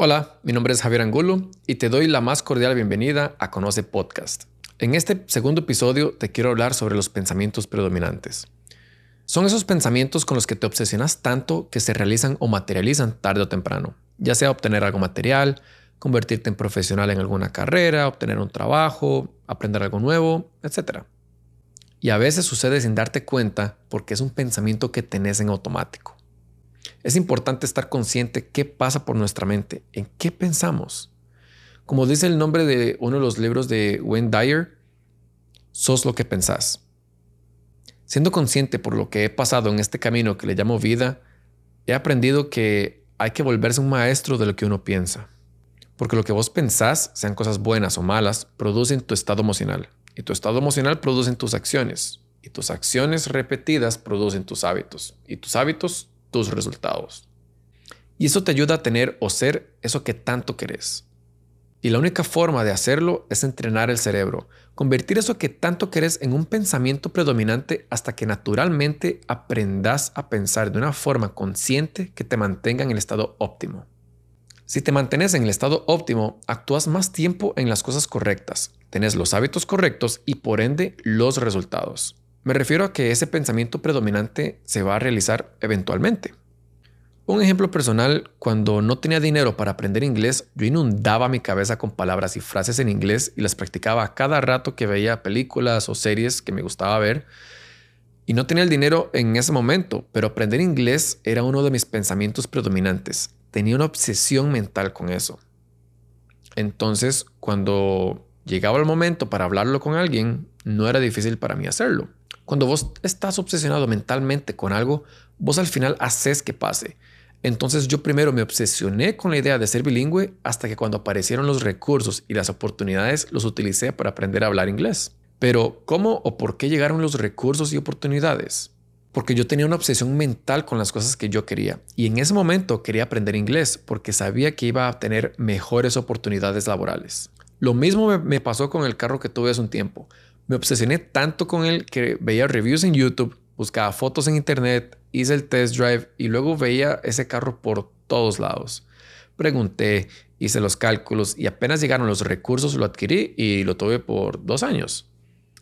Hola, mi nombre es Javier Angulo y te doy la más cordial bienvenida a Conoce Podcast. En este segundo episodio te quiero hablar sobre los pensamientos predominantes. Son esos pensamientos con los que te obsesionas tanto que se realizan o materializan tarde o temprano, ya sea obtener algo material, convertirte en profesional en alguna carrera, obtener un trabajo, aprender algo nuevo, etc. Y a veces sucede sin darte cuenta porque es un pensamiento que tenés en automático. Es importante estar consciente qué pasa por nuestra mente, en qué pensamos. Como dice el nombre de uno de los libros de Wayne Dyer, sos lo que pensás. Siendo consciente por lo que he pasado en este camino que le llamo vida, he aprendido que hay que volverse un maestro de lo que uno piensa. Porque lo que vos pensás, sean cosas buenas o malas, producen tu estado emocional. Y tu estado emocional producen tus acciones. Y tus acciones repetidas producen tus hábitos. Y tus hábitos tus resultados. Y eso te ayuda a tener o ser eso que tanto querés. Y la única forma de hacerlo es entrenar el cerebro, convertir eso que tanto querés en un pensamiento predominante hasta que naturalmente aprendas a pensar de una forma consciente que te mantenga en el estado óptimo. Si te mantienes en el estado óptimo, actúas más tiempo en las cosas correctas, tenés los hábitos correctos y por ende los resultados. Me refiero a que ese pensamiento predominante se va a realizar eventualmente. Un ejemplo personal, cuando no tenía dinero para aprender inglés, yo inundaba mi cabeza con palabras y frases en inglés y las practicaba cada rato que veía películas o series que me gustaba ver. Y no tenía el dinero en ese momento, pero aprender inglés era uno de mis pensamientos predominantes. Tenía una obsesión mental con eso. Entonces, cuando llegaba el momento para hablarlo con alguien, no era difícil para mí hacerlo. Cuando vos estás obsesionado mentalmente con algo, vos al final haces que pase. Entonces yo primero me obsesioné con la idea de ser bilingüe hasta que cuando aparecieron los recursos y las oportunidades los utilicé para aprender a hablar inglés. Pero ¿cómo o por qué llegaron los recursos y oportunidades? Porque yo tenía una obsesión mental con las cosas que yo quería. Y en ese momento quería aprender inglés porque sabía que iba a tener mejores oportunidades laborales. Lo mismo me pasó con el carro que tuve hace un tiempo. Me obsesioné tanto con él que veía reviews en YouTube, buscaba fotos en internet, hice el test drive y luego veía ese carro por todos lados. Pregunté, hice los cálculos y apenas llegaron los recursos lo adquirí y lo tuve por dos años.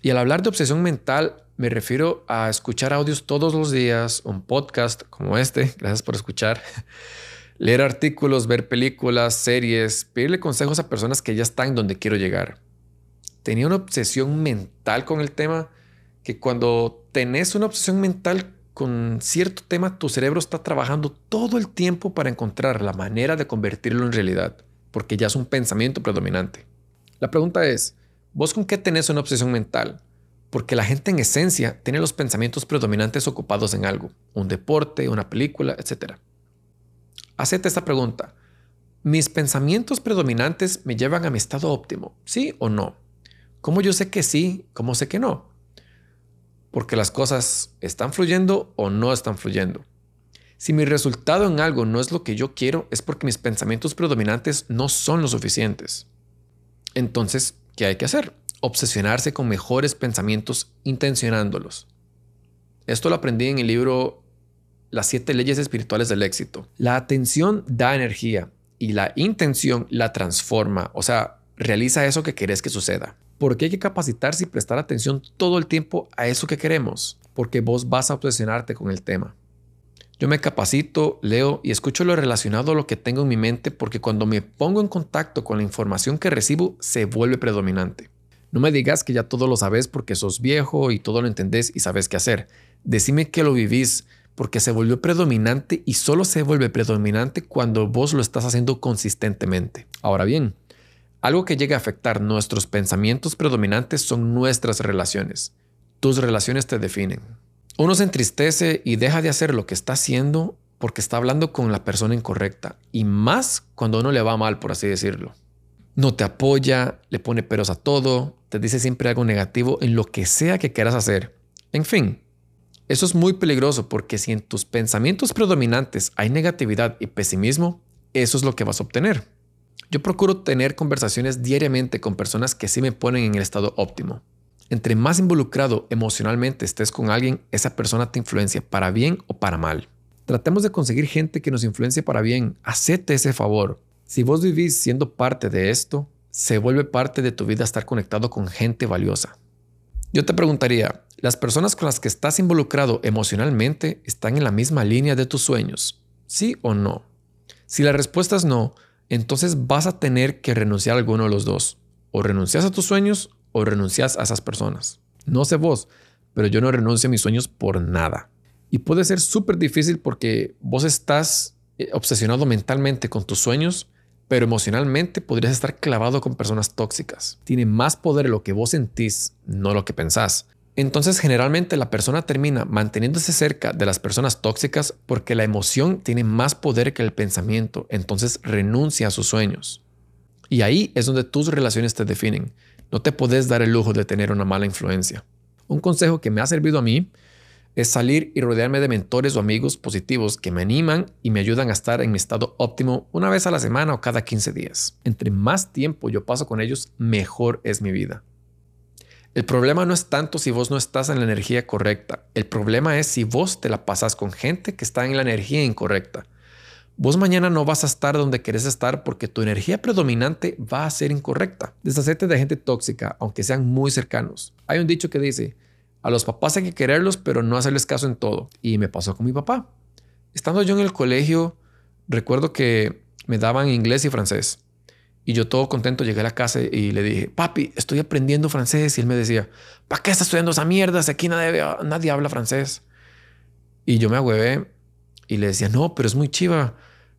Y al hablar de obsesión mental, me refiero a escuchar audios todos los días, un podcast como este, gracias por escuchar, leer artículos, ver películas, series, pedirle consejos a personas que ya están donde quiero llegar tenía una obsesión mental con el tema que cuando tenés una obsesión mental con cierto tema, tu cerebro está trabajando todo el tiempo para encontrar la manera de convertirlo en realidad, porque ya es un pensamiento predominante. La pregunta es, ¿vos con qué tenés una obsesión mental? Porque la gente en esencia tiene los pensamientos predominantes ocupados en algo, un deporte, una película, etc. Hacete esta pregunta. ¿Mis pensamientos predominantes me llevan a mi estado óptimo? ¿Sí o no? ¿Cómo yo sé que sí? ¿Cómo sé que no? Porque las cosas están fluyendo o no están fluyendo. Si mi resultado en algo no es lo que yo quiero, es porque mis pensamientos predominantes no son lo suficientes. Entonces, ¿qué hay que hacer? Obsesionarse con mejores pensamientos intencionándolos. Esto lo aprendí en el libro Las siete leyes espirituales del éxito. La atención da energía y la intención la transforma, o sea, realiza eso que querés que suceda. Porque hay que capacitarse y prestar atención todo el tiempo a eso que queremos, porque vos vas a obsesionarte con el tema. Yo me capacito, leo y escucho lo relacionado a lo que tengo en mi mente porque cuando me pongo en contacto con la información que recibo se vuelve predominante. No me digas que ya todo lo sabes porque sos viejo y todo lo entendés y sabes qué hacer. Decime que lo vivís porque se volvió predominante y solo se vuelve predominante cuando vos lo estás haciendo consistentemente. Ahora bien, algo que llega a afectar nuestros pensamientos predominantes son nuestras relaciones. Tus relaciones te definen. Uno se entristece y deja de hacer lo que está haciendo porque está hablando con la persona incorrecta y más cuando uno le va mal, por así decirlo. No te apoya, le pone peros a todo, te dice siempre algo negativo en lo que sea que quieras hacer. En fin, eso es muy peligroso porque si en tus pensamientos predominantes hay negatividad y pesimismo, eso es lo que vas a obtener. Yo procuro tener conversaciones diariamente con personas que sí me ponen en el estado óptimo. Entre más involucrado emocionalmente estés con alguien, esa persona te influencia para bien o para mal. Tratemos de conseguir gente que nos influencie para bien. Hacete ese favor. Si vos vivís siendo parte de esto, se vuelve parte de tu vida estar conectado con gente valiosa. Yo te preguntaría, ¿las personas con las que estás involucrado emocionalmente están en la misma línea de tus sueños? ¿Sí o no? Si la respuesta es no, entonces vas a tener que renunciar a alguno de los dos. O renuncias a tus sueños o renuncias a esas personas. No sé vos, pero yo no renuncio a mis sueños por nada. Y puede ser súper difícil porque vos estás eh, obsesionado mentalmente con tus sueños, pero emocionalmente podrías estar clavado con personas tóxicas. Tiene más poder lo que vos sentís, no lo que pensás. Entonces generalmente la persona termina manteniéndose cerca de las personas tóxicas porque la emoción tiene más poder que el pensamiento, entonces renuncia a sus sueños. Y ahí es donde tus relaciones te definen. No te puedes dar el lujo de tener una mala influencia. Un consejo que me ha servido a mí es salir y rodearme de mentores o amigos positivos que me animan y me ayudan a estar en mi estado óptimo una vez a la semana o cada 15 días. Entre más tiempo yo paso con ellos, mejor es mi vida. El problema no es tanto si vos no estás en la energía correcta. El problema es si vos te la pasas con gente que está en la energía incorrecta. Vos mañana no vas a estar donde querés estar porque tu energía predominante va a ser incorrecta. Deshacerte de gente tóxica, aunque sean muy cercanos. Hay un dicho que dice, a los papás hay que quererlos, pero no hacerles caso en todo. Y me pasó con mi papá. Estando yo en el colegio, recuerdo que me daban inglés y francés. Y yo todo contento llegué a la casa y le dije, papi, estoy aprendiendo francés. Y él me decía, ¿para qué estás estudiando esa mierda? Si aquí nadie, nadie habla francés. Y yo me agüevé y le decía, no, pero es muy chiva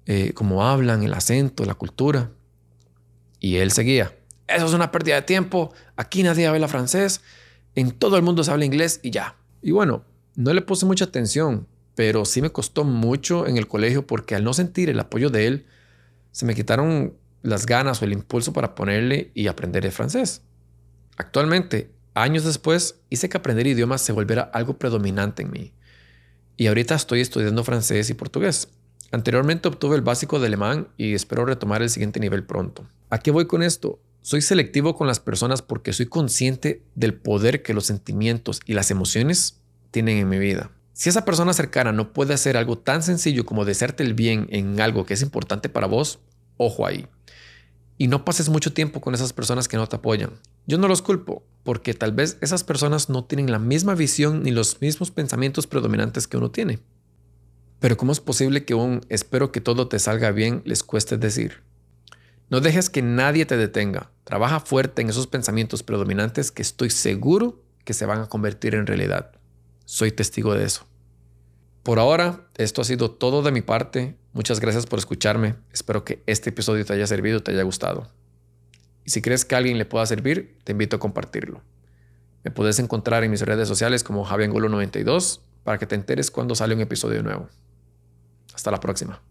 eh, como hablan, el acento, la cultura. Y él seguía, eso es una pérdida de tiempo, aquí nadie habla francés en todo el mundo se habla inglés y ya. Y bueno, no le puse mucha atención, pero sí me costó mucho en el colegio porque al no sentir el apoyo de él, se me quitaron las ganas o el impulso para ponerle y aprender el francés. Actualmente, años después, hice que aprender idiomas se volviera algo predominante en mí. Y ahorita estoy estudiando francés y portugués. Anteriormente obtuve el básico de alemán y espero retomar el siguiente nivel pronto. ¿A qué voy con esto? Soy selectivo con las personas porque soy consciente del poder que los sentimientos y las emociones tienen en mi vida. Si esa persona cercana no puede hacer algo tan sencillo como desearte el bien en algo que es importante para vos, ojo ahí. Y no pases mucho tiempo con esas personas que no te apoyan. Yo no los culpo, porque tal vez esas personas no tienen la misma visión ni los mismos pensamientos predominantes que uno tiene. Pero ¿cómo es posible que un espero que todo te salga bien les cueste decir? No dejes que nadie te detenga. Trabaja fuerte en esos pensamientos predominantes que estoy seguro que se van a convertir en realidad. Soy testigo de eso. Por ahora, esto ha sido todo de mi parte. Muchas gracias por escucharme. Espero que este episodio te haya servido, te haya gustado. Y si crees que a alguien le pueda servir, te invito a compartirlo. Me puedes encontrar en mis redes sociales como javiangulo92 para que te enteres cuando sale un episodio nuevo. Hasta la próxima.